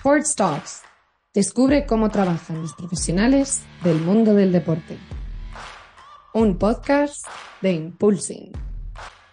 Sports Talks. Descubre cómo trabajan los profesionales del mundo del deporte. Un podcast de Impulsing.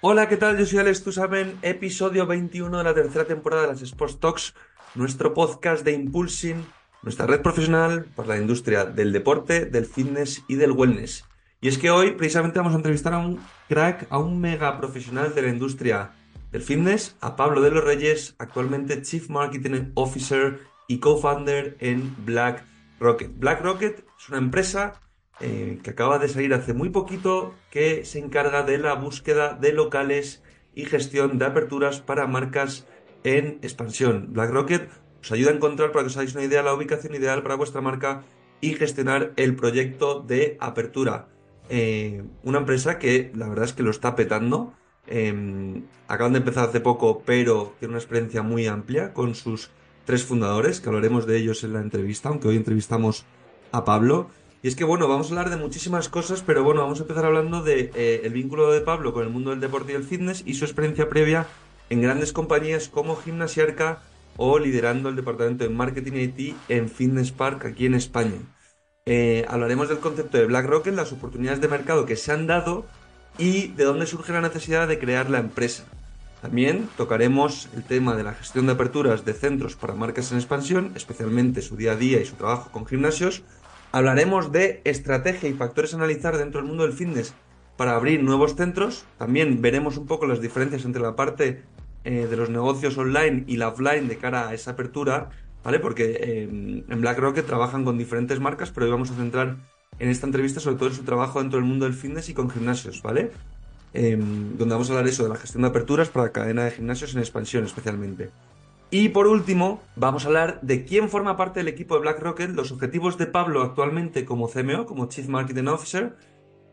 Hola, ¿qué tal? Yo soy Alex Tusamen, episodio 21 de la tercera temporada de las Sports Talks, nuestro podcast de Impulsing, nuestra red profesional por la industria del deporte, del fitness y del wellness. Y es que hoy precisamente vamos a entrevistar a un crack, a un mega profesional de la industria del fitness, a Pablo de los Reyes, actualmente Chief Marketing Officer y co-founder en Black Rocket. Black Rocket es una empresa eh, que acaba de salir hace muy poquito que se encarga de la búsqueda de locales y gestión de aperturas para marcas en expansión. Black Rocket os ayuda a encontrar, para que os hagáis una idea, la ubicación ideal para vuestra marca y gestionar el proyecto de apertura. Eh, una empresa que la verdad es que lo está petando. Em, acaban de empezar hace poco, pero tiene una experiencia muy amplia con sus tres fundadores, que hablaremos de ellos en la entrevista, aunque hoy entrevistamos a Pablo. Y es que, bueno, vamos a hablar de muchísimas cosas, pero bueno, vamos a empezar hablando de eh, vínculo de Pablo con el mundo del deporte y el fitness y su experiencia previa en grandes compañías como Gimnasiarca o liderando el departamento de marketing IT en Fitness Park aquí en España. Eh, hablaremos del concepto de Black Rocket, las oportunidades de mercado que se han dado y de dónde surge la necesidad de crear la empresa. También tocaremos el tema de la gestión de aperturas de centros para marcas en expansión, especialmente su día a día y su trabajo con gimnasios. Hablaremos de estrategia y factores a analizar dentro del mundo del fitness para abrir nuevos centros. También veremos un poco las diferencias entre la parte eh, de los negocios online y la offline de cara a esa apertura ¿vale? Porque eh, en Black Rocket trabajan con diferentes marcas, pero hoy vamos a centrar en esta entrevista sobre todo en su trabajo dentro del mundo del fitness y con gimnasios, ¿vale? Em, donde vamos a hablar eso de la gestión de aperturas para la cadena de gimnasios en expansión especialmente. Y por último, vamos a hablar de quién forma parte del equipo de Black Rocket, los objetivos de Pablo actualmente como CMO, como Chief Marketing Officer,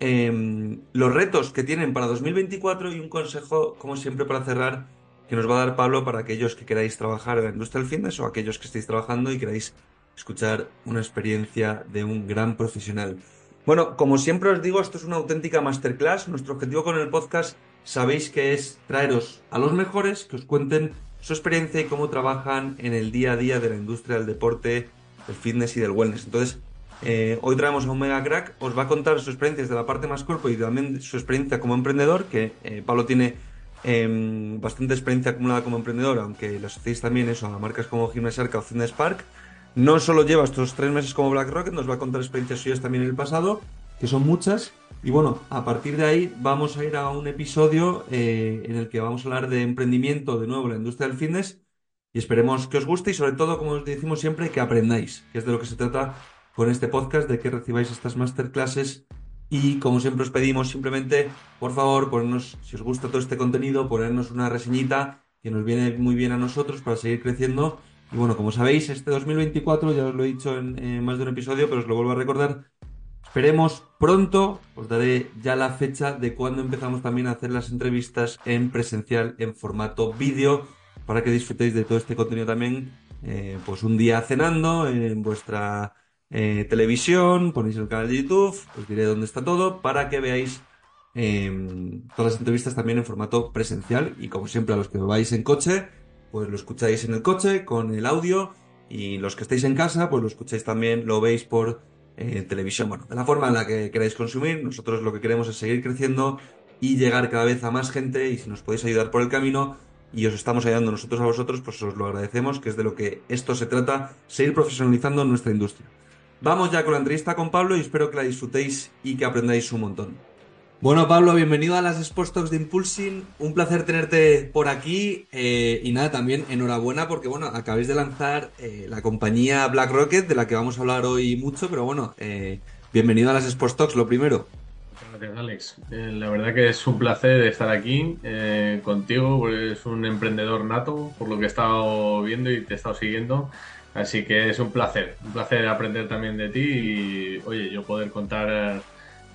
em, los retos que tienen para 2024 y un consejo, como siempre, para cerrar que nos va a dar Pablo para aquellos que queráis trabajar en la industria del fitness o aquellos que estéis trabajando y queráis escuchar una experiencia de un gran profesional. Bueno, como siempre os digo, esto es una auténtica masterclass. Nuestro objetivo con el podcast sabéis que es traeros a los mejores que os cuenten su experiencia y cómo trabajan en el día a día de la industria del deporte, del fitness y del wellness. Entonces, eh, hoy traemos a un mega crack, os va a contar sus experiencias de la parte más cuerpo y también su experiencia como emprendedor, que eh, Pablo tiene Em, bastante experiencia acumulada como emprendedor, aunque le asociéis también eso a marcas como Gimnasiarca o Fitness Park. No solo lleva estos tres meses como Black Rocket, nos va a contar experiencias suyas también en el pasado, que son muchas. Y bueno, a partir de ahí vamos a ir a un episodio eh, en el que vamos a hablar de emprendimiento de nuevo la industria del fitness y esperemos que os guste y sobre todo, como os decimos siempre, que aprendáis, que es de lo que se trata con este podcast, de que recibáis estas masterclasses y como siempre os pedimos simplemente, por favor, ponernos, si os gusta todo este contenido, ponernos una reseñita que nos viene muy bien a nosotros para seguir creciendo. Y bueno, como sabéis, este 2024, ya os lo he dicho en, más de un episodio, pero os lo vuelvo a recordar, esperemos pronto, os daré ya la fecha de cuando empezamos también a hacer las entrevistas en presencial, en formato vídeo, para que disfrutéis de todo este contenido también, eh, pues un día cenando en vuestra eh, televisión, ponéis el canal de YouTube, os diré dónde está todo, para que veáis em, todas las entrevistas también en formato presencial. Y como siempre, a los que vais en coche, pues lo escucháis en el coche con el audio. Y los que estáis en casa, pues lo escucháis también, lo veis por eh, televisión. Bueno, de la forma en la que queráis consumir, nosotros lo que queremos es seguir creciendo y llegar cada vez a más gente. Y si nos podéis ayudar por el camino, y os estamos ayudando nosotros a vosotros, pues os lo agradecemos, que es de lo que esto se trata, seguir profesionalizando nuestra industria. Vamos ya con la entrevista con Pablo y espero que la disfrutéis y que aprendáis un montón. Bueno, Pablo, bienvenido a las Sports Talks de Impulsing. Un placer tenerte por aquí. Eh, y nada, también enhorabuena porque, bueno, acabáis de lanzar eh, la compañía Black Rocket, de la que vamos a hablar hoy mucho, pero bueno, eh, bienvenido a las Sports Talks, lo primero. Gracias, Alex. la verdad que es un placer estar aquí contigo, porque es un emprendedor nato, por lo que he estado viendo y te he estado siguiendo. Así que es un placer, un placer aprender también de ti y, oye, yo poder contar eh,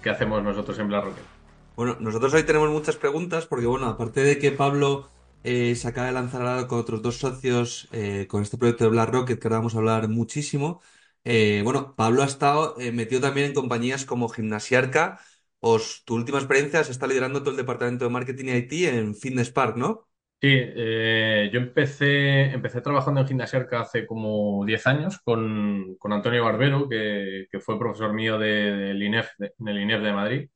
qué hacemos nosotros en Black Rocket. Bueno, nosotros hoy tenemos muchas preguntas porque, bueno, aparte de que Pablo eh, se acaba de lanzar ahora con otros dos socios eh, con este proyecto de Black Rocket que ahora vamos a hablar muchísimo, bueno, Pablo ha estado metido también en compañías como Gimnasiarca. Os, tu última experiencia se está liderando todo el departamento de marketing IT en Fitness Park, ¿no? Sí, eh, yo empecé, empecé trabajando en Gimnasiarca hace como 10 años con, con Antonio Barbero, que, que fue profesor mío de, del INEF, de, del INEF de Madrid.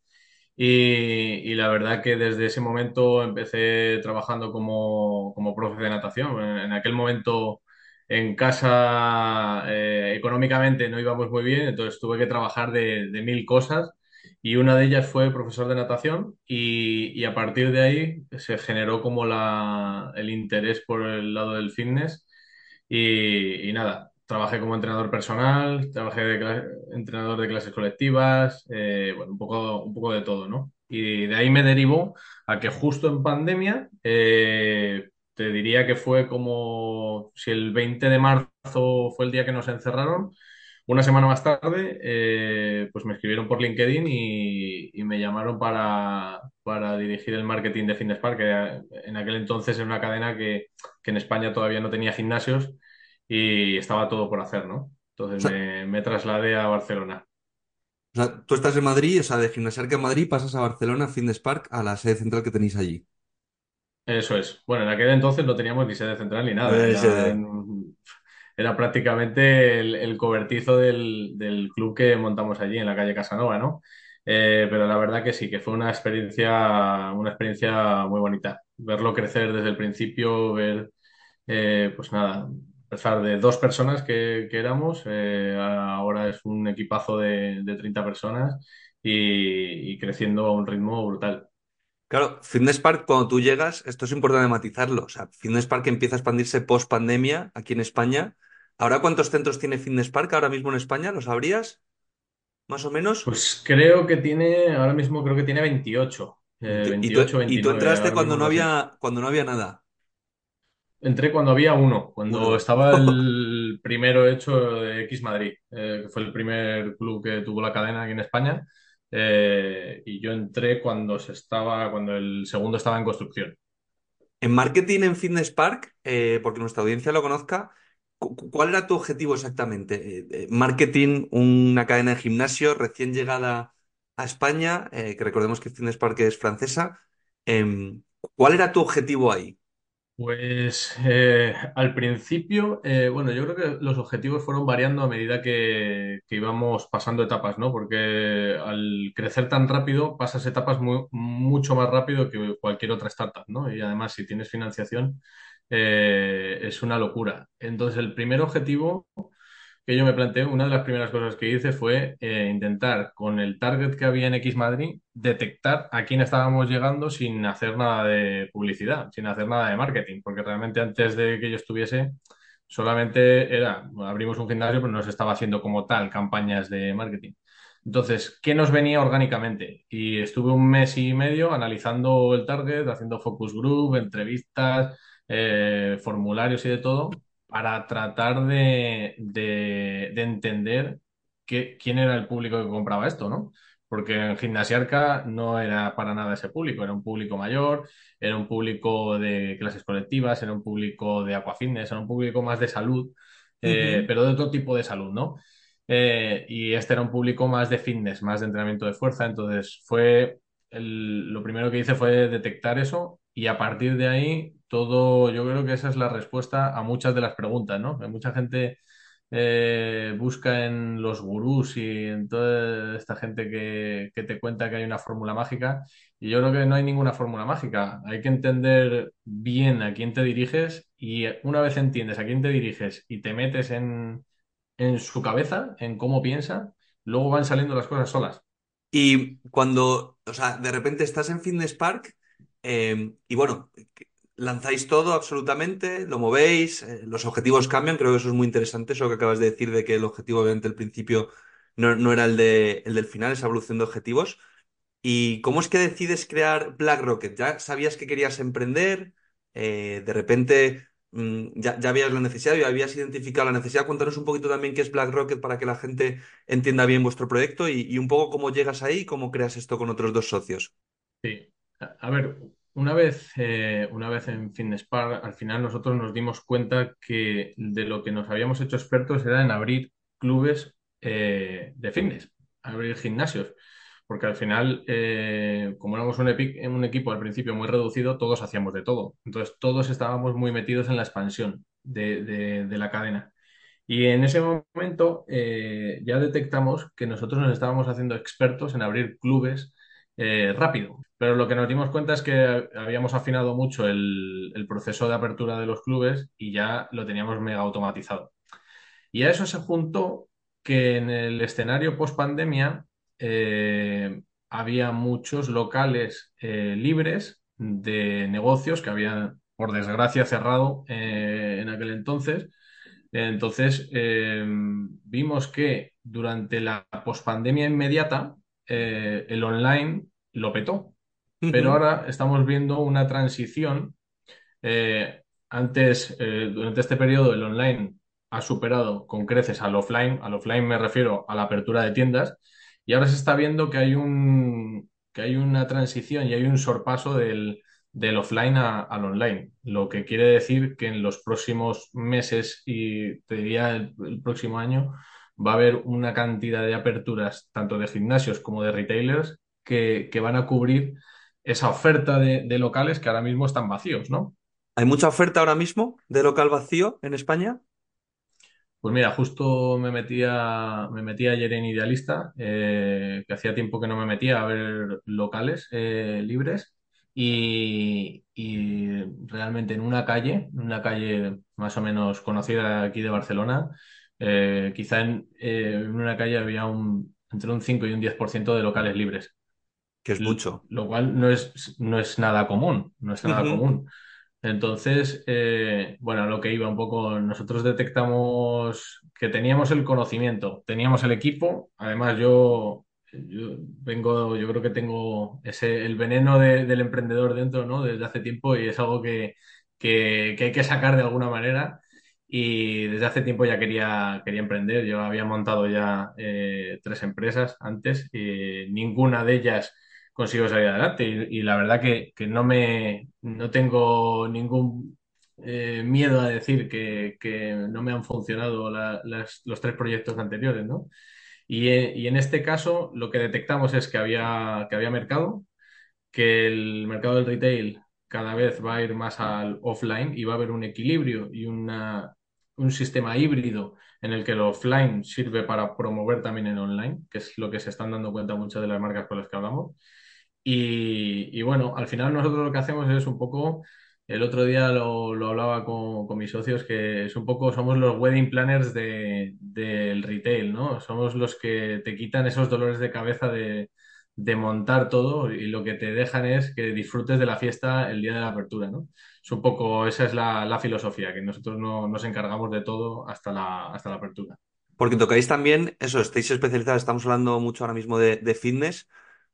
Y, y la verdad que desde ese momento empecé trabajando como, como profe de natación. En, en aquel momento en casa eh, económicamente no íbamos muy bien, entonces tuve que trabajar de, de mil cosas y una de ellas fue profesor de natación y, y a partir de ahí se generó como la, el interés por el lado del fitness y, y nada, trabajé como entrenador personal, trabajé de entrenador de clases colectivas, eh, bueno, un poco, un poco de todo, ¿no? Y de ahí me derivó a que justo en pandemia, eh, te diría que fue como si el 20 de marzo fue el día que nos encerraron, una semana más tarde, eh, pues me escribieron por LinkedIn y, y me llamaron para, para dirigir el marketing de Fitness Park, que en aquel entonces era una cadena que, que en España todavía no tenía gimnasios y estaba todo por hacer, ¿no? O Entonces sea, me, me trasladé a Barcelona. o sea, tú estás en Madrid, o sea, de Gimnasiarca en Madrid pasas a Barcelona, Fitness Park, a la sede central que tenéis allí. Eso es. Bueno, en aquel entonces no teníamos ni sede central ni nada. Eh, Era, prácticamente el, el cobertizo del, del club que montamos allí en la calle Casanova, ¿no? Eh, pero la verdad que sí, que fue una experiencia, una experiencia muy bonita. Verlo crecer desde el principio, ver, eh, pues nada, empezar de dos personas que, que éramos, eh, ahora es un equipazo de, de 30 personas y, y creciendo a un ritmo brutal. Claro, Fitness Park, cuando tú llegas, esto es importante matizarlo. O sea, Fitness Park empieza a expandirse post pandemia aquí en España. ¿Ahora cuántos centros tiene Fitness Park ahora mismo en España? ¿Lo sabrías? ¿Más o menos? Pues creo que tiene, ahora mismo creo que tiene 28, eh, 20 Y tú, 28, y tú 29, entraste cuando no había, cuando no había nada. Entré cuando había uno, cuando Uno. estaba el primero hecho de X Madrid, eh, que fue el primer club que tuvo la cadena aquí en España, eh, y yo entré cuando se estaba, cuando el segundo estaba en construcción. En marketing en Fitness Park, eh, porque nuestra audiencia lo conozca, cu- cu- ¿cuál era tu objetivo exactamente? Marketing, una cadena de gimnasio recién llegada a España, eh, que recordemos que Fitness Park es francesa. Em, ¿cuál era tu objetivo ahí? Pues eh, al principio, eh, bueno, yo creo que los objetivos fueron variando a medida que, íbamos pasando etapas, ¿no? Porque al crecer tan rápido, pasas etapas mu- mucho más rápido que cualquier otra startup, ¿no? Y además, si tienes financiación, eh, es una locura. Entonces, el primer objetivo que yo me planteé, una de las primeras cosas que hice fue eh, intentar, con el target que había en X Madrid, detectar a quién estábamos llegando sin hacer nada de publicidad, sin hacer nada de marketing, porque realmente antes de que yo estuviese, solamente era, abrimos un gimnasio, pero no se estaba haciendo como tal campañas de marketing. Entonces, ¿qué nos venía orgánicamente? Y estuve un mes y medio analizando el target, haciendo focus group, entrevistas, eh, formularios y de todo para tratar de, de- de entender quién era el público que compraba esto, ¿no? Porque en Gimnasiarca no era para nada ese público, era un público mayor, era un público de clases colectivas, era un público de aquafitness, era un público más de salud, eh, pero de otro tipo de salud, ¿no? Eh, y este era un público más de fitness, más de entrenamiento de fuerza, entonces fue el- lo primero que hice fue detectar eso y a partir de ahí todo, yo creo que esa es la respuesta a muchas de las preguntas, ¿no? Mucha gente eh, busca en los gurús y en toda esta gente que, que te cuenta que hay una fórmula mágica y yo creo que no hay ninguna fórmula mágica. Hay que entender bien a quién te diriges y una vez entiendes a quién te diriges y te metes en, en su cabeza, en cómo piensa, luego van saliendo las cosas solas. Y cuando, o sea, de repente estás en Fitness Park em, y bueno, lanzáis todo absolutamente, lo movéis, eh, los objetivos cambian, creo que eso es muy interesante, eso que acabas de decir de que el objetivo obviamente al principio no, no era el de, el del final, esa evolución de objetivos. ¿Y cómo es que decides crear Black Rocket? ¿Ya sabías que querías emprender? Eh, de repente mm, ya, ya habías la necesidad, ya habías identificado la necesidad. Cuéntanos un poquito también qué es Black Rocket para que la gente entienda bien vuestro proyecto y, y un poco cómo llegas ahí y cómo creas esto con otros dos socios. Sí. A ver, una vez, eh, una vez en Fitness Park, al final nosotros nos dimos cuenta que de lo que nos habíamos hecho expertos era en abrir clubes eh, de fitness, abrir gimnasios. porque al final, eh, como éramos un, un equipo al principio muy reducido, todos hacíamos de todo. Entonces, todos estábamos muy metidos en la expansión de, la cadena. Y en ese momento eh, ya detectamos que nosotros nos estábamos haciendo expertos en abrir clubes eh, rápido. Pero lo que nos dimos cuenta es que habíamos afinado mucho el, proceso de apertura de los clubes y ya lo teníamos mega automatizado. Y a eso se juntó que en el escenario post pandemia eh, había muchos locales eh, libres de negocios que habían, por desgracia, cerrado en aquel entonces. Entonces, vimos que durante la pospandemia inmediata, el online lo petó. Pero ahora estamos viendo una transición. antes, durante este periodo, el online ha superado con creces al offline. Al offline me refiero a la apertura de tiendas y ahora se está viendo que hay un, que hay una transición y hay un sorpaso del, offline al online, lo que quiere decir que en los próximos meses y te diría el, próximo año va a haber una cantidad de aperturas tanto de gimnasios como de retailers que, van a cubrir esa oferta de, de, locales que ahora mismo están vacíos, ¿no? ¿Hay mucha oferta ahora mismo de local vacío en España? Pues mira, justo me metía, me metía ayer en Idealista, eh, que hacía tiempo que no me metía a ver locales eh, libres y, realmente en una calle, en una calle más o menos conocida aquí de Barcelona, eh, quizá en, una calle había un, entre un 5 y un 10% de locales libres. Que es mucho. Lo cual no es, no es nada común, no es nada común. Entonces, eh, bueno, lo que iba un poco, nosotros detectamos que teníamos el conocimiento, teníamos el equipo, además yo, vengo, yo creo que tengo ese, el veneno del emprendedor dentro, ¿no? Desde hace tiempo y es algo que, que, hay que sacar de alguna manera y desde hace tiempo ya quería, quería emprender, yo había montado ya eh, tres empresas antes y ninguna de ellas consigo salir adelante. Y, la verdad que, no me no tengo ningún eh, miedo a decir que, no me han funcionado los tres proyectos anteriores, ¿no? Y, eh, y, en este caso lo que detectamos es que había, que había mercado, que el mercado del retail cada vez va a ir más al offline y va a haber un equilibrio y una, un sistema híbrido en el que el offline sirve para promover también el online, que es lo que se están dando cuenta muchas de las marcas con las que hablamos. Y, bueno, al final nosotros lo que hacemos es un poco, el otro día lo, lo hablaba con, con, mis socios, que es un poco, somos los wedding planners de, del retail, ¿no? Somos los que te quitan esos dolores de cabeza de, de montar todo y lo que te dejan es que disfrutes de la fiesta el día de la apertura, ¿no? Es un poco, esa es la, la filosofía, que nosotros no nos encargamos de todo hasta la, hasta la apertura. Porque tocáis también, eso, estáis especializados, estamos hablando mucho ahora mismo de, de fitness,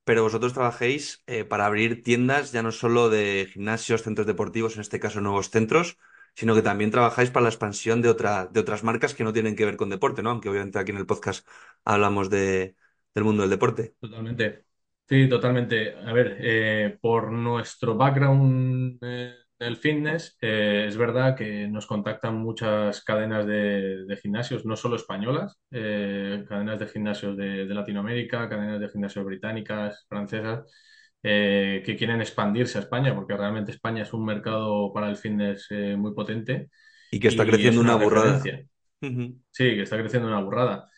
pero vosotros trabajéis eh, para abrir tiendas ya no solo de gimnasios, centros deportivos, en este caso nuevos centros, sino que también trabajáis para la expansión de, otra, de otras marcas que no tienen que ver con deporte, ¿no? Aunque obviamente aquí en el podcast hablamos de, del mundo del deporte. Totalmente. Sí, totalmente. A ver, eh, por nuestro background eh, el fitness, eh, es verdad que nos contactan muchas cadenas de, gimnasios, no solo españolas, eh, cadenas de gimnasios de, Latinoamérica, cadenas de gimnasios británicas, francesas, eh, que quieren expandirse a España, porque realmente España es un mercado para el fitness muy potente. Y que está creciendo una, burrada. Sí, que está creciendo una burrada.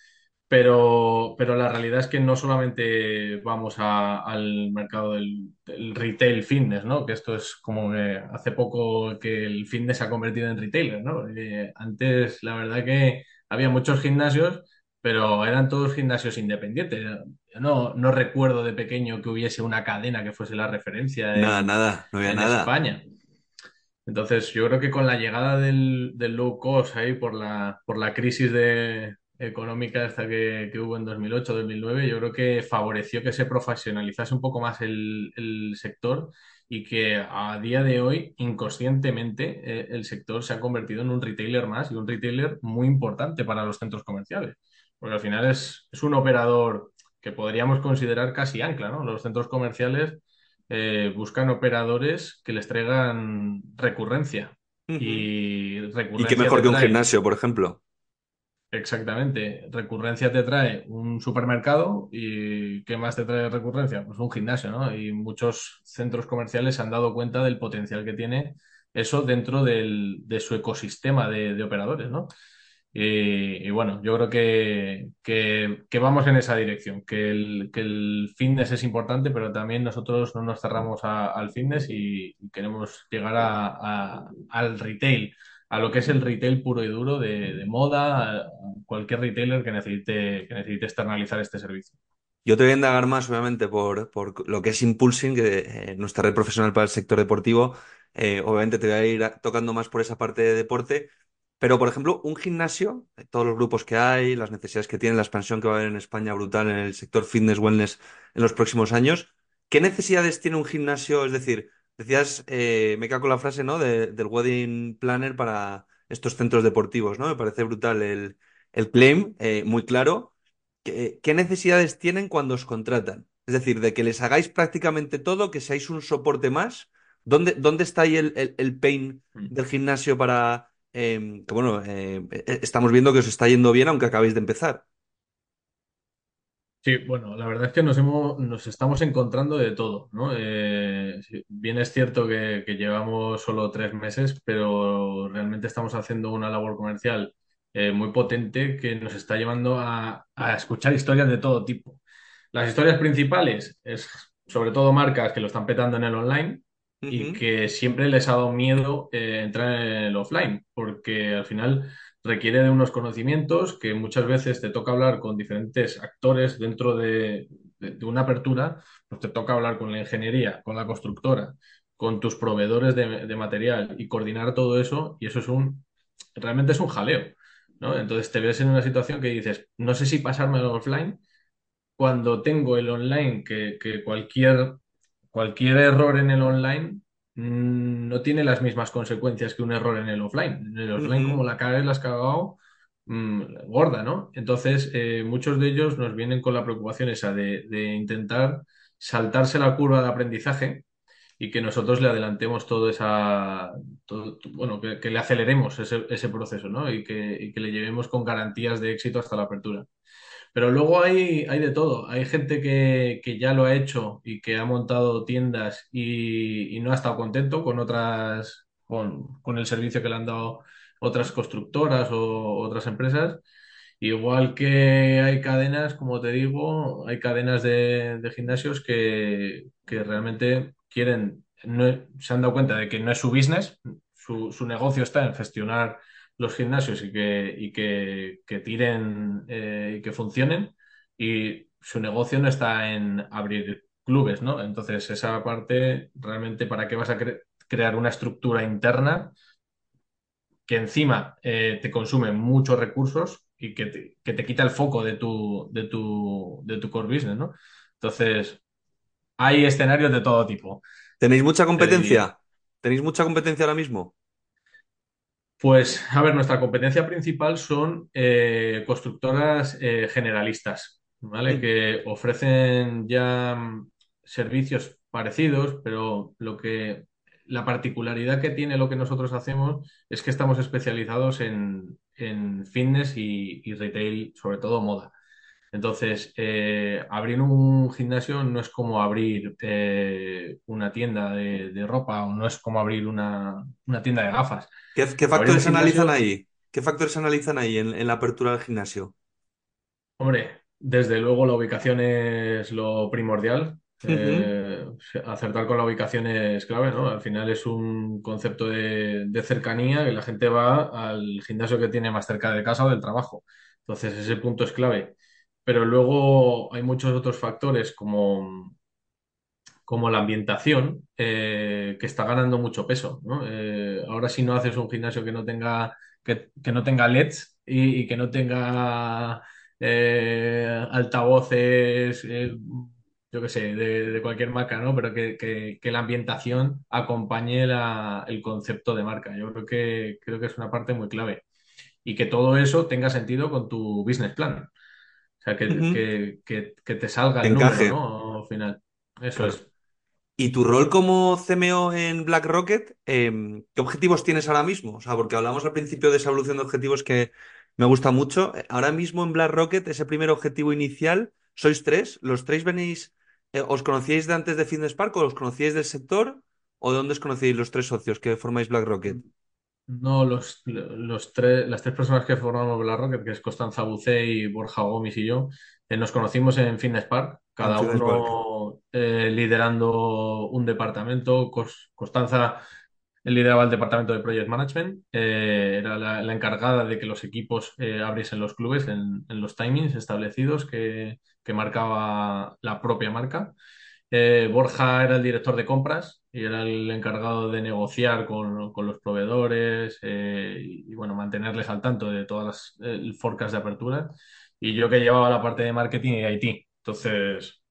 Pero, pero la realidad es que no solamente vamos al mercado del, retail fitness, ¿no? Que esto es como que hace poco que el fitness se ha convertido en retailer, ¿no? Eh, antes, la verdad que había muchos gimnasios, pero eran todos gimnasios independientes. Yo no, no recuerdo de pequeño que hubiese una cadena que fuese la referencia en, nada, nada, no había en nada. España. Entonces, yo creo que con la llegada del, del low cost ahí por la, por la crisis de, económica esta que, que hubo en 2008-2009, yo creo que favoreció que se profesionalizase un poco más el, el sector y que a día de hoy, inconscientemente, eh, el sector se ha convertido en un retailer más y un retailer muy importante para los centros comerciales. Porque al final es, es un operador que podríamos considerar casi ancla, ¿no? Los centros comerciales eh, buscan operadores que les traigan recurrencia. Y recurrencia. ¿Y qué mejor que un gimnasio, por ejemplo? Exactamente. Recurrencia te trae un supermercado y ¿qué más te trae recurrencia? Pues un gimnasio, ¿no? Y muchos centros comerciales se han dado cuenta del potencial que tiene eso dentro del- de su ecosistema de, operadores, ¿no? Y, bueno, yo creo que, que- vamos en esa dirección, que el, que el fitness es importante, pero también nosotros no nos cerramos a- al fitness y, queremos llegar a- al retail a lo que es el retail puro y duro de, de moda, cualquier retailer que necesite, que necesite externalizar este servicio. Yo te voy a indagar más, obviamente, por, por lo que es Impulsing, que eh, nuestra red profesional para el sector deportivo. Eh, obviamente te voy a ir tocando más por esa parte de deporte. Pero, por ejemplo, un gimnasio, eh, todos los grupos que hay, las necesidades que tiene, la expansión que va a haber en España brutal en el sector fitness, wellness en los próximos años. ¿Qué necesidades tiene un gimnasio? Es decir, decías, eh, me cago con la frase, ¿no? de- del wedding planner para estos centros deportivos, ¿no? Me parece brutal el, el claim, eh, muy claro. ¿Qué, qué necesidades tienen cuando os contratan? Es decir, de que les hagáis prácticamente todo, que seáis un soporte más. ¿Dónde, dónde está ahí el, el, el pain Mm. del gimnasio para... eh, que bueno, eh, eh, estamos viendo que os está yendo bien aunque acabéis de empezar. Sí, bueno, la verdad es que nos hemos, nos estamos encontrando de todo, ¿no? Eh, sí, bien es cierto que, que llevamos solo tres meses, pero realmente estamos haciendo una labor comercial eh, muy potente que nos está llevando a, a escuchar historias de todo tipo. Las historias principales es sobre todo marcas que lo están petando en el online y que siempre les ha dado miedo eh, entrar en el offline, porque al final requiere de unos conocimientos que muchas veces te toca hablar con diferentes actores dentro de, una apertura, pues te toca hablar con la ingeniería, con la constructora, con tus proveedores de, material y coordinar todo eso, y eso es un, realmente es un jaleo, ¿no? Entonces te ves en una situación que dices, no sé si pasarme al offline cuando tengo el online, que, que cualquier, cualquier error en el online no tiene las mismas consecuencias que un error en el offline. En el offline, como la cagues, la has cagado, mm, gorda, ¿no? Entonces, eh, muchos de ellos nos vienen con la preocupación esa de, de intentar saltarse la curva de aprendizaje y que nosotros le adelantemos todo esa, todo- bueno, que, que le aceleremos ese, ese proceso, ¿no? Y que, y que le llevemos con garantías de éxito hasta la apertura. Pero luego hay, hay de todo. Hay gente que, que ya lo ha hecho y que ha montado tiendas y, no ha estado contento con otras, con, con el servicio que le han dado otras constructoras o otras empresas. Igual que hay cadenas, como te digo, hay cadenas de, de gimnasios que, que realmente quieren, no- se han dado cuenta de que no es su business, su, su negocio está en gestionar los gimnasios y que, y que, que tiren eh, y que funcionen, y su negocio no está en abrir clubes, ¿no? Entonces, esa parte, realmente, ¿para qué vas a cre- crear una estructura interna que encima eh, te consume muchos recursos y que te, que te quita el foco de tu, de tu, de tu core business, ¿no? Entonces, hay escenarios de todo tipo, ¿Tenéis mucha competencia? ¿Tenéis mucha competencia ahora mismo? Pues, a ver, nuestra competencia principal son eh, constructoras eh, generalistas, ¿vale? Que ofrecen ya mm, servicios parecidos, pero lo que la particularidad que tiene lo que nosotros hacemos es que estamos especializados en, en fitness y, y retail, sobre todo moda. Entonces, eh, abrir un gimnasio no es como abrir eh, una tienda de, de ropa o no es como abrir una, una tienda de gafas. ¿Qué, qué factores analizan ahí? ¿Qué factores analizan ahí en, en la apertura del gimnasio? hombre, desde luego la ubicación es lo primordial. Eh, acertar con la ubicación es clave, ¿no? Al final es un concepto de, de cercanía que la gente va al gimnasio que tiene más cerca de casa o del trabajo. Entonces, ese punto es clave. Pero luego hay muchos otros factores como como la ambientación, eh, que está ganando mucho peso. Eh, ahora si no haces un gimnasio que no tenga, que, no tenga LEDs y, que no tenga eh, altavoces, yo qué sé, de, de cualquier marca, ¿no? Pero que, que- que la ambientación acompañe la- el concepto de marca. Yo creo que, creo que es una parte muy clave. Y que todo eso tenga sentido con tu business plan. O sea, que, que, que, que te salga el número, ¿no? Al final. Eso claro. es. ¿Y tu rol como CMO en Black Rocket, em, qué objetivos tienes ahora mismo? O sea, porque hablamos al principio de esa evolución de objetivos que, Me gusta mucho. Ahora mismo en Black Rocket, ese primer objetivo inicial, sois tres. ¿Los tres venís, eh, os conocíais de antes de Fitness Park o os conocíais del sector? ¿O de dónde os conocíais los tres socios que formáis Black Rocket? No, los, los tres, las tres personas que formamos Black Rocket, que es Constanza Bucé Borja Gómez y yo, eh, nos conocimos en Fitness Park, cada uno eh, liderando un departamento. Cos- Constanza lideraba el departamento de Project Management, eh, era la, la encargada de que los equipos eh, abriesen los clubes en, en los timings establecidos que, que marcaba la propia marca. Eh, Borja era el director de compras y era el encargado de negociar con, con los proveedores eh, y, y, bueno, mantenerles al tanto de todas las eh, el forecast de apertura. Y yo que llevaba la parte de marketing y IT. Entonces,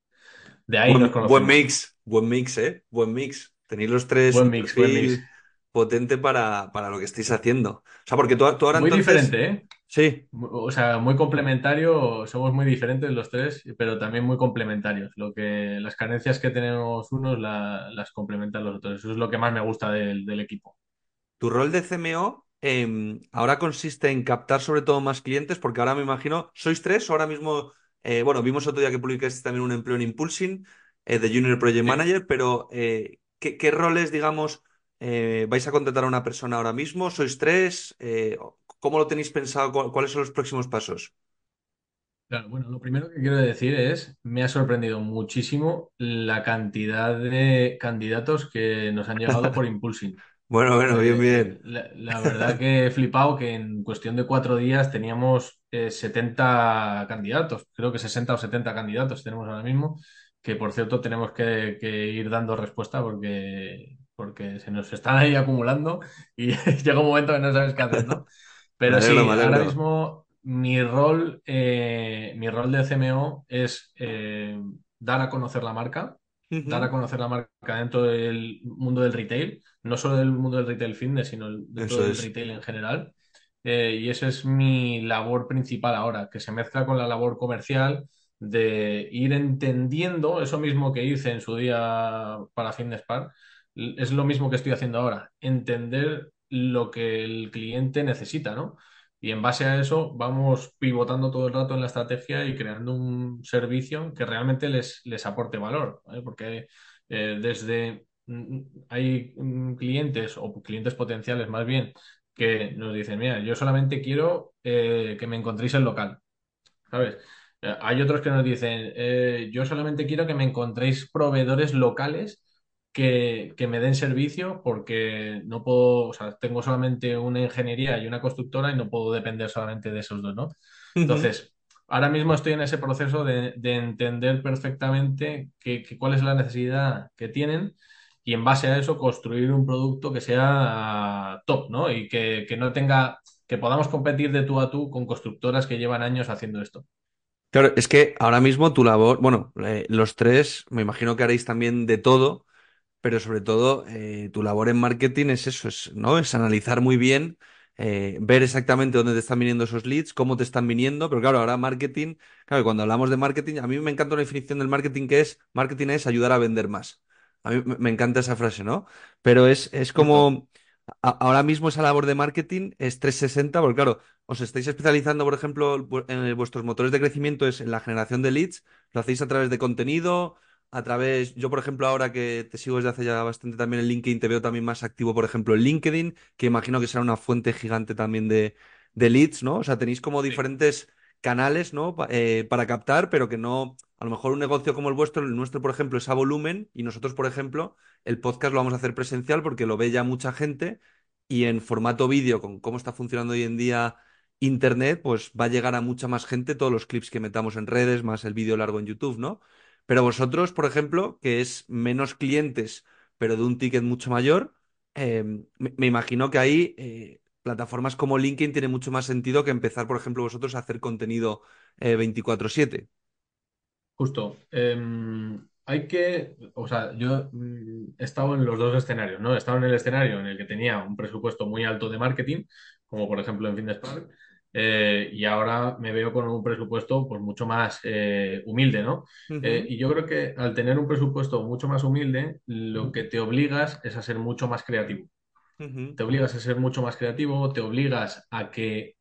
de ahí nos Buen, buen mix, buen mix, ¿eh? Buen mix. Tenéis los tres Buen mix, buen mix. potente para, para lo que estáis haciendo. O sea, porque tú, tú ahora Muy entonces... diferente, ¿eh? Sí. O sea, muy complementario, somos muy diferentes los tres, pero también muy complementarios. Lo que, las carencias que tenemos unos la- las complementan los otros. Eso es lo que más me gusta del, del equipo. Tu rol de CMO em, ahora consiste en captar sobre todo más clientes, porque ahora me imagino, ¿sois tres? Ahora mismo, eh, bueno, vimos otro día que publicaste también un empleo en Impulsing eh, de Junior Project Sí. Manager, pero eh, ¿qué, qué roles, digamos, vais a contratar a una persona ahora mismo? ¿Sois tres? ¿Cómo lo tenéis pensado? ¿Cu- ¿Cuáles son los próximos pasos? Claro, bueno, lo primero que quiero decir es, me ha sorprendido muchísimo la cantidad de candidatos que nos han llegado por Impulsing. Bueno, bueno, bien, Eh, bien. la, la verdad que he flipado que en cuestión de cuatro días teníamos eh, 70 candidatos, creo que 60 o 70 candidatos tenemos ahora mismo, que por cierto tenemos que, que ir dando respuesta porque, porque se nos están ahí acumulando y llega un momento que no sabes qué hacer, ¿no? Pero alegro, sí, ahora mismo mi rol, eh, mi rol de CMO es eh, dar a conocer la marca dar a conocer la marca dentro del mundo del retail, no solo del mundo del retail fitness, sino el- dentro Eso del es. retail en general. Eh, y esa es mi labor principal ahora, que se mezcla con la labor comercial de ir entendiendo eso mismo que hice en su día para Fitness Park, es lo mismo que estoy haciendo ahora, entender lo que el cliente necesita, ¿no? Y en base a eso vamos pivotando todo el rato en la estrategia y creando un servicio que realmente les, les aporte valor, ¿vale? Porque eh, desde mm, hay mm, clientes o clientes potenciales más bien que nos dicen, mira, yo solamente quiero eh, que me encontréis el local, ¿sabes? Eh, hay otros que nos dicen, yo solamente quiero que me encontréis proveedores locales que, que me den servicio porque no puedo, o sea, tengo solamente una ingeniería y una constructora y no puedo depender solamente de esos dos, ¿no? Entonces, ahora mismo estoy en ese proceso de, de entender perfectamente qué- qué- cuál es la necesidad que tienen y en base a eso construir un producto que sea top, ¿no? Y que, que no tenga, que podamos competir de tú a tú con constructoras que llevan años haciendo esto. Claro, es que ahora mismo tu labor, bueno, eh, los tres, me imagino que haréis también de todo. Pero sobre todo eh, tu labor en marketing es eso, es, ¿no? Es analizar muy bien, eh, ver exactamente dónde te están viniendo esos leads, cómo te están viniendo, pero claro, ahora marketing, claro, cuando hablamos de marketing, a mí me encanta una definición del marketing que es, marketing es ayudar a vender más. A mí me encanta esa frase, ¿no? Pero es, es como, a- ahora mismo esa labor de marketing es 360, porque claro, os estáis especializando, por ejemplo, en vuestros motores de crecimiento es en la generación de leads, lo hacéis a través de contenido a través, yo por ejemplo ahora que te sigo desde hace ya bastante también en LinkedIn, te veo también más activo, por ejemplo, en LinkedIn, que imagino que será una fuente gigante también de, de leads, ¿no? O sea, tenéis como diferentes canales, ¿no? Eh, para captar, pero que no, a lo mejor un negocio como el vuestro, el nuestro, por ejemplo, es a volumen y nosotros, por ejemplo, el podcast lo vamos a hacer presencial porque lo ve ya mucha gente y en formato vídeo, con cómo está funcionando hoy en día. Internet, pues va a llegar a mucha más gente todos los clips que metamos en redes, más el vídeo largo en YouTube, ¿no? Pero vosotros, por ejemplo, que es menos clientes, pero de un ticket mucho mayor, eh, me, imagino que ahí eh, plataformas como LinkedIn tiene mucho más sentido que empezar, por ejemplo, vosotros a hacer contenido eh, 24/7. Justo. Em, hay que, o sea, yo mm, he estado en los dos escenarios, ¿no? He estado en el escenario en el que tenía un presupuesto muy alto de marketing, como por ejemplo en Fitness Park, eh, y ahora me veo con un presupuesto pues mucho más eh, humilde, ¿no? Eh, y yo creo que al tener un presupuesto mucho más humilde, lo que te obligas es a ser mucho más creativo. Te obligas a ser mucho más creativo, te obligas a que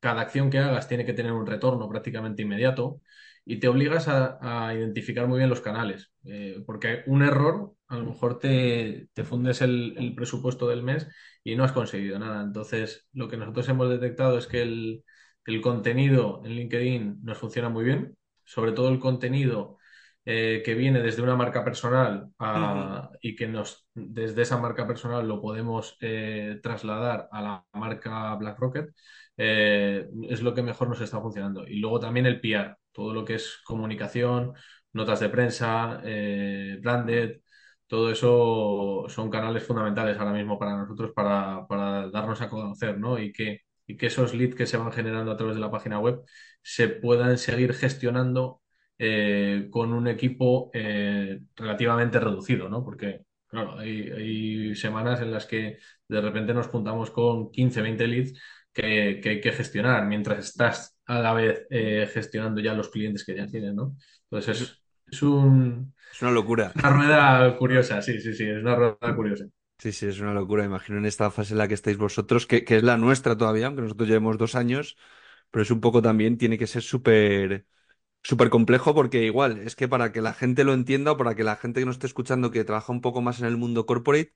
cada acción que hagas tiene que tener un retorno prácticamente inmediato y te obligas a, a identificar muy bien los canales, eh, porque un error a lo mejor te, te fundes el, el, presupuesto del mes y no has conseguido nada. Entonces, lo que nosotros hemos detectado es que el, el contenido en LinkedIn nos funciona muy bien, sobre todo el contenido eh, que viene desde una marca personal a, uh -huh. y que nos, desde esa marca personal lo podemos eh, trasladar a la marca Black Rocket, eh, es lo que mejor nos está funcionando. Y luego también el PR, todo lo que es comunicación, notas de prensa, eh, branded, todo eso son canales fundamentales ahora mismo para nosotros para, para darnos a conocer, ¿no? Y que, y que esos leads que se van generando a través de la página web se puedan seguir gestionando eh, con un equipo eh, relativamente reducido, ¿no? Porque, claro, hay, semanas en las que de repente nos juntamos con 15, 20 leads que, que hay que gestionar mientras estás a la vez eh, gestionando ya los clientes que ya tienes, ¿no? Entonces es, es un... Es una locura. Una rueda curiosa, sí, sí, sí, es una rueda curiosa. Sí, sí, es una locura. Imagino en esta fase en la que estáis vosotros, que, que es la nuestra todavía, aunque nosotros llevemos dos años, pero es un poco también, tiene que ser súper súper complejo porque igual es que para que la gente lo entienda o para que la gente que nos esté escuchando que trabaja un poco más en el mundo corporate,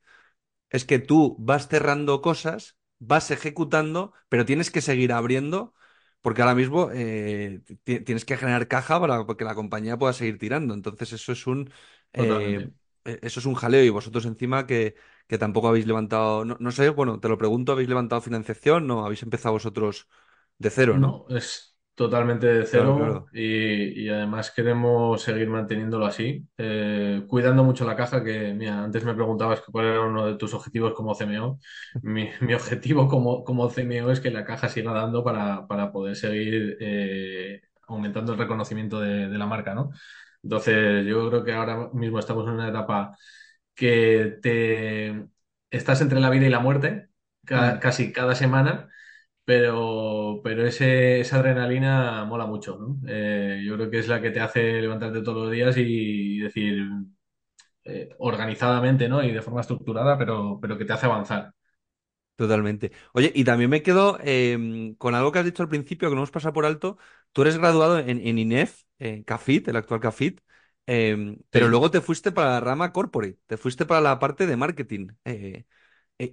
es que tú vas cerrando cosas, vas ejecutando, pero tienes que seguir abriendo porque ahora mismo eh, tienes que generar caja para que la compañía pueda seguir tirando. Entonces eso es un... Eh, eso es un jaleo y vosotros encima que, que tampoco habéis levantado, no, no, sé, bueno, te lo pregunto, ¿habéis levantado financiación? No, habéis empezado vosotros de cero, ¿no? No, es totalmente de cero Claro, claro. Y, y además queremos seguir manteniéndolo así, eh, cuidando mucho la caja, que mira, antes me preguntabas cuál era uno de tus objetivos como CMO. Mi, mi objetivo como, como CMO es que la caja siga dando para, para poder seguir eh, aumentando el reconocimiento de, de la marca, ¿no? Entonces, yo creo que ahora mismo estamos en una etapa que te estás entre la vida y la muerte, Mm, casi cada semana, pero, pero ese, esa adrenalina mola mucho, ¿no? Eh, yo creo que es la que te hace levantarte todos los días y decir eh, organizadamente, ¿no? Y de forma estructurada, pero, pero que te hace avanzar. totalmente. Oye, y también me quedo em, con algo que has dicho al principio, que no hemos pasado por alto. Tú eres graduado en, en INEF, en CAFIT, el actual CAFIT, em, pero Sí. luego te fuiste para la rama corporate, te fuiste para la parte de marketing. Eh, Eh,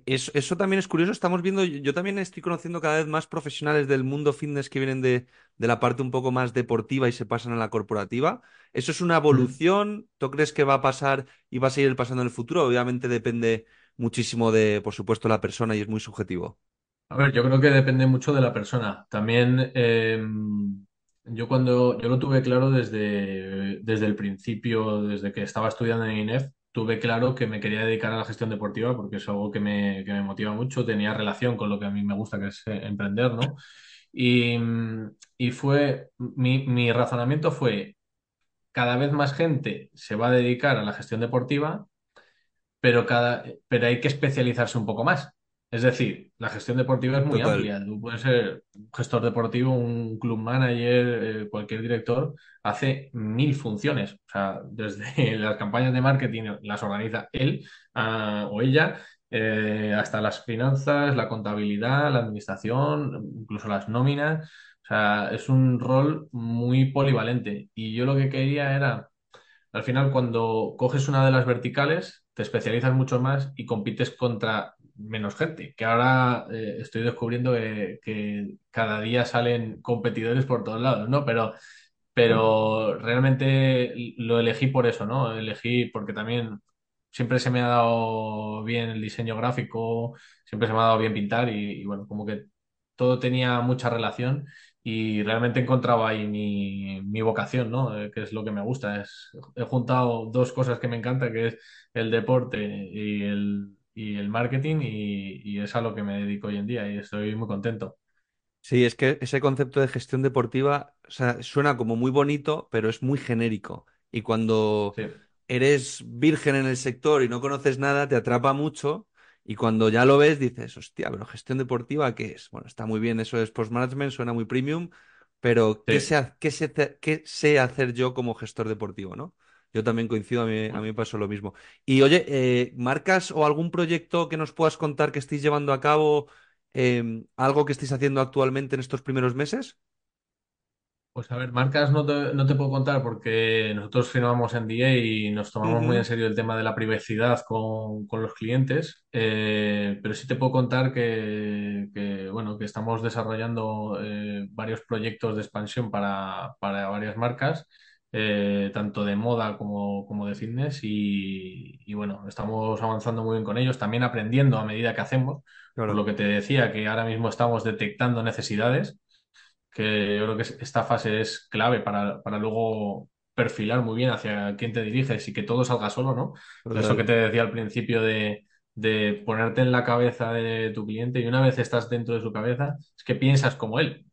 Eso, eso también es curioso. Estamos viendo, yo también estoy conociendo cada vez más profesionales del mundo fitness que vienen de, de la parte un poco más deportiva y se pasan a la corporativa. ¿Eso es una evolución? ¿Tú crees que va a pasar y va a seguir pasando en el futuro? Obviamente depende muchísimo de, por supuesto, la persona y es muy subjetivo. A ver, yo creo que depende mucho de la persona. También eh, yo cuando yo lo tuve claro desde, desde el principio, desde que estaba estudiando en INEF, tuve claro que me quería dedicar a la gestión deportiva porque es algo que me, que me motiva mucho, tenía relación con lo que a mí me gusta, que es eh, emprender, ¿no? Y, y fue, mi, mi razonamiento fue, cada vez más gente se va a dedicar a la gestión deportiva pero, cada, pero hay que especializarse un poco más. Es decir, la gestión deportiva es muy Total, amplia. Tú puedes ser un gestor deportivo, un club manager, eh, cualquier director, hace mil funciones. O sea, desde las campañas de marketing las organiza él ah, o ella, eh, hasta las finanzas, la contabilidad, la administración, incluso las nóminas. O sea, es un rol muy polivalente. Y yo lo que quería era al final, cuando coges una de las verticales, te especializas mucho más y compites contra menos gente. Que ahora eh, estoy descubriendo que, que cada día salen competidores por todos lados, ¿no? Pero, pero realmente lo elegí por eso, ¿no? Elegí porque también siempre se me ha dado bien el diseño gráfico, siempre se me ha dado bien pintar y, y bueno, como que todo tenía mucha relación y realmente he encontrado ahí mi, mi vocación, ¿no? Eh, que es lo que me gusta. Es, he juntado dos cosas que me encanta, que es el deporte y el, y el marketing y, y es a lo que me dedico hoy en día y estoy muy contento. Sí, es que ese concepto de gestión deportiva, o sea, suena como muy bonito, pero es muy genérico. Y cuando Sí, eres virgen en el sector y no conoces nada, te atrapa mucho. Y cuando ya lo ves, dices, hostia, pero gestión deportiva, ¿qué es? Bueno, está muy bien, eso es post-management, suena muy premium, pero ¿qué sé, sí. qué sé, qué sé hacer yo como gestor deportivo, ¿no? Yo también coincido, a mí, a mí me pasó lo mismo. Y oye, eh, ¿marcas o algún proyecto que nos puedas contar que estéis llevando a cabo? em, algo que estéis haciendo actualmente en estos primeros meses? Pues a ver, marcas no te, no te puedo contar porque nosotros firmamos NDA y nos tomamos muy en serio el tema de la privacidad con, con los clientes, eh, pero sí te puedo contar que, que, bueno, que estamos desarrollando eh, varios proyectos de expansión para, para varias marcas, eh, tanto de moda como, como de fitness y, y bueno, estamos avanzando muy bien con ellos, también aprendiendo a medida que hacemos, por claro, lo que te decía que ahora mismo estamos detectando necesidades que yo creo que es- esta fase es clave para, para luego perfilar muy bien hacia quién te diriges y que todo salga solo, ¿no? Eso que total. te decía al principio de, de ponerte en la cabeza de tu cliente y una vez estás dentro de su cabeza, es que piensas como él,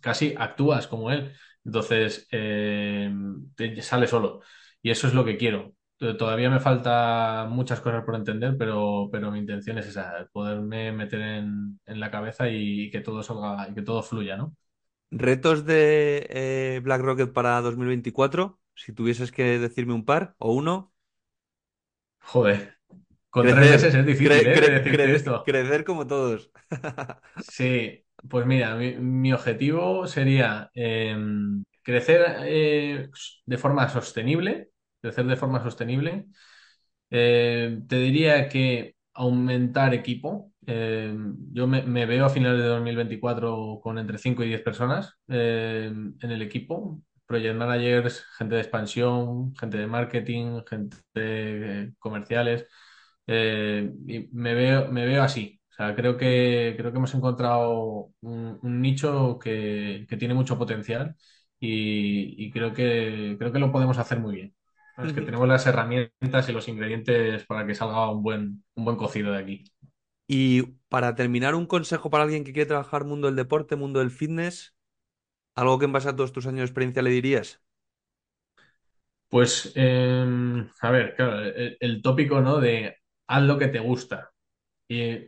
casi actúas como él. Entonces, eh, te sale solo. Y eso es lo que quiero. Eh, Todavía me falta muchas cosas por entender, pero, pero mi intención es esa, poderme meter en, en la cabeza y, que todo salga y que todo fluya, ¿no? ¿Retos de eh, Black Rocket para 2024? Si tuvieses que decirme un par o uno. Joder, con tres Crecer, meses es difícil, cre- ¿eh? De cre- decirte cre- esto. crecer como todos. Sí, pues mira, mi, objetivo sería eh, crecer eh, de forma sostenible, crecer de forma sostenible. Eh, te diría que aumentar equipo. Eh, yo me, veo a finales de 2024 con entre 5 y 10 personas en el equipo. Project managers, gente de expansión, gente de marketing, gente comerciales. Eh, y me veo, me veo así. Sea, creo que, creo que hemos encontrado un, un nicho que, que tiene mucho potencial y, y creo que, creo que lo podemos hacer muy bien. Es que tenemos las herramientas y los ingredientes para que salga un buen, un buen cocido de aquí. Y para terminar, un consejo para alguien que quiere trabajar mundo del deporte, mundo del fitness, algo que en base a todos tus años de experiencia le dirías. Pues, eh, a ver, claro, el, el tópico, ¿no? De haz lo que te gusta. Y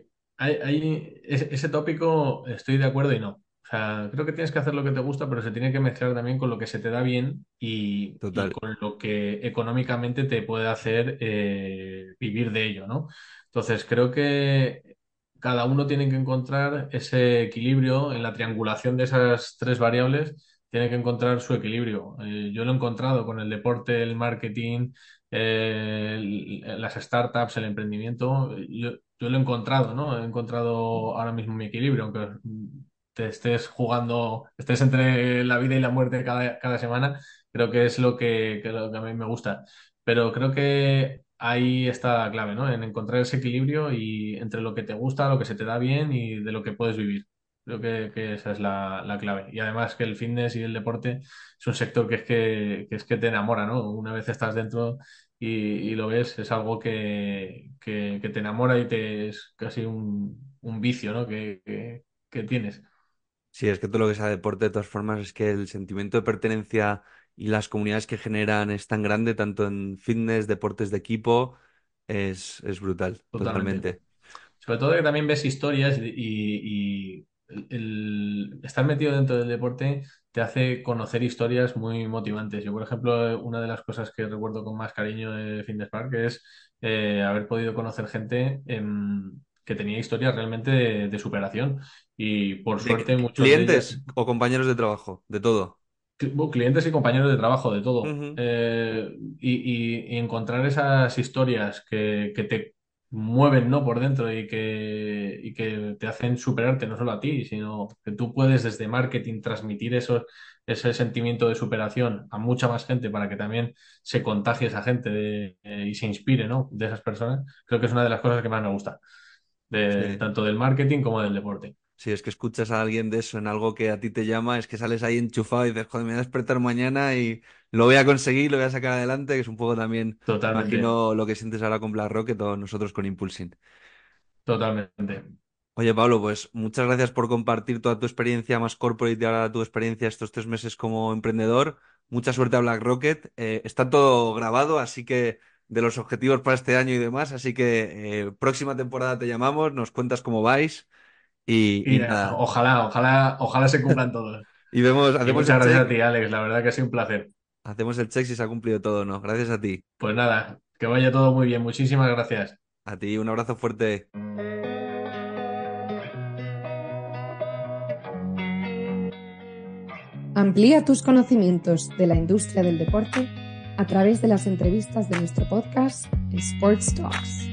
hay, hay- ese, ese tópico estoy de acuerdo y no. O sea, creo que tienes que hacer lo que te gusta, pero se tiene que mezclar también con lo que se te da bien y, con lo que económicamente te puede hacer eh, vivir de ello, ¿no? Entonces, creo que cada uno tiene que encontrar ese equilibrio en la triangulación de esas tres variables, tiene que encontrar su equilibrio. Eh, yo lo he encontrado con el deporte, el marketing, eh, el- las startups, el emprendimiento. Yo, yo lo he encontrado, ¿no? He encontrado ahora mismo mi equilibrio, aunque te estés jugando, estés entre la vida y la muerte cada, cada semana, creo que es lo que, que lo que a mí me gusta. Pero creo que ahí está la clave, ¿no? En encontrar ese equilibrio y entre lo que te gusta, lo que se te da bien y de lo que puedes vivir. Creo que, que esa es la, la clave. Y además que el fitness y el deporte es un sector que es que, que es que te enamora, ¿no? Una vez estás dentro y, y lo ves, es algo que, que, que te enamora y te es casi un, un vicio, ¿no? Que, que, tienes. Sí, es que todo lo que sea deporte, de todas formas, es que el sentimiento de pertenencia y las comunidades que generan es tan grande, tanto en fitness, deportes de equipo, es, es brutal, Totalmente. totalmente. Sobre todo que también ves historias y el, el estar metido dentro del deporte te hace conocer historias muy motivantes. Yo, por ejemplo, una de las cosas que recuerdo con más cariño de Fitness Park es eh, haber podido conocer gente em, que tenía historias realmente de, de superación y por ¿De suerte muchos de ellos clientes o compañeros de trabajo? De todo. clientes y compañeros de trabajo, de todo. Eh, y, y- y encontrar esas historias que, que te mueven, ¿no? por dentro y que, y que te hacen superarte no solo a ti, sino que tú puedes desde marketing transmitir esos, ese sentimiento de superación a mucha más gente para que también se contagie esa gente de- eh, y se inspire, ¿no? de esas personas. Creo que es una de las cosas que más me gusta, de, Sí. tanto del marketing como del deporte. Si es que escuchas a alguien de eso en algo que a ti te llama, es que sales ahí enchufado y dices, joder, me voy a despertar mañana y lo voy a conseguir, lo voy a sacar adelante, que es un poco también, Totalmente, imagino lo que sientes ahora con Black Rocket o nosotros con Impulsing. totalmente. Oye, Pablo, pues muchas gracias por compartir toda tu experiencia más corporate y ahora tu experiencia estos tres meses como emprendedor. Mucha suerte a Black Rocket. Eh, está todo grabado, así que de los objetivos para este año y demás. Así que eh, próxima temporada te llamamos, nos cuentas cómo vais y, nada. Ojalá, ojalá, ojalá se cumplan todos. y vemos, hacemos muchas gracias a ti, Alex. La verdad que ha sido un placer. Hacemos el check si se ha cumplido todo no. Gracias a ti. Pues nada, que vaya todo muy bien. Muchísimas gracias. A ti, un abrazo fuerte. Amplía tus conocimientos de la industria del deporte a través de las entrevistas de nuestro podcast Sports Talks.